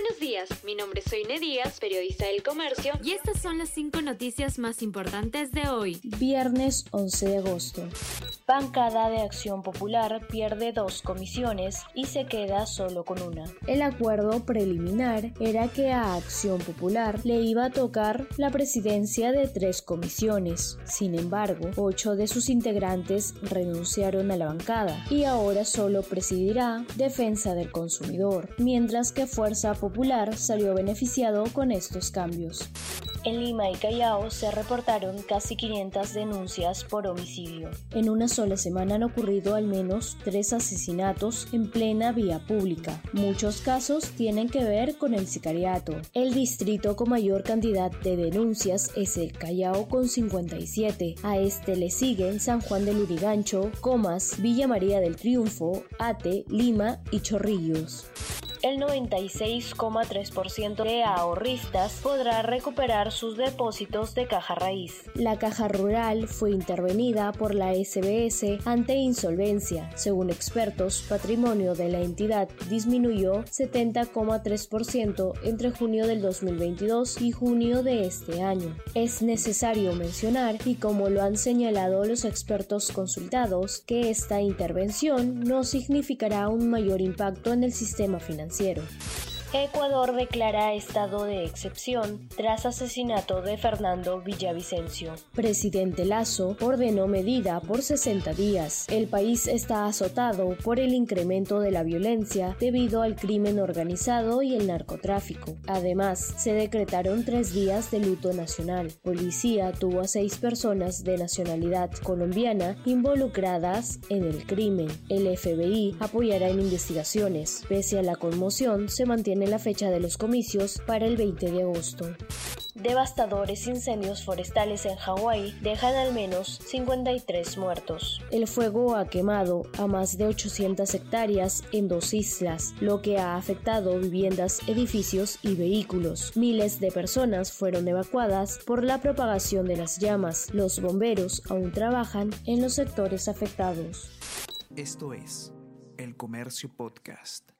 Buenos días, mi nombre es Soine Díaz, periodista del Comercio, y estas son las cinco noticias más importantes de hoy. Viernes 11 de agosto. Bancada de Acción Popular pierde dos comisiones y se queda solo con una. El acuerdo preliminar era que a Acción Popular le iba a tocar la presidencia de tres comisiones. Sin embargo, ocho de sus integrantes renunciaron a la bancada y ahora solo presidirá Defensa del Consumidor, mientras que Fuerza Popular salió beneficiado con estos cambios. En Lima y Callao se reportaron casi 500 denuncias por homicidio. En una sola semana han ocurrido al menos tres asesinatos en plena vía pública. Muchos casos tienen que ver con el sicariato. El distrito con mayor cantidad de denuncias es el Callao con 57. A este le siguen San Juan del Urigancho, Comas, Villa María del Triunfo, Ate, Lima y Chorrillos el 96,3% de ahorristas podrá recuperar sus depósitos de caja raíz. La caja rural fue intervenida por la SBS ante insolvencia. Según expertos, patrimonio de la entidad disminuyó 70,3% entre junio del 2022 y junio de este año. Es necesario mencionar, y como lo han señalado los expertos consultados, que esta intervención no significará un mayor impacto en el sistema financiero financiero. Ecuador declara estado de excepción tras asesinato de Fernando Villavicencio. Presidente Lazo ordenó medida por 60 días. El país está azotado por el incremento de la violencia debido al crimen organizado y el narcotráfico. Además, se decretaron tres días de luto nacional. Policía tuvo a seis personas de nacionalidad colombiana involucradas en el crimen. El FBI apoyará en investigaciones. Pese a la conmoción, se mantiene la fecha de los comicios para el 20 de agosto. Devastadores incendios forestales en Hawái dejan al menos 53 muertos. El fuego ha quemado a más de 800 hectáreas en dos islas, lo que ha afectado viviendas, edificios y vehículos. Miles de personas fueron evacuadas por la propagación de las llamas. Los bomberos aún trabajan en los sectores afectados. Esto es El Comercio Podcast.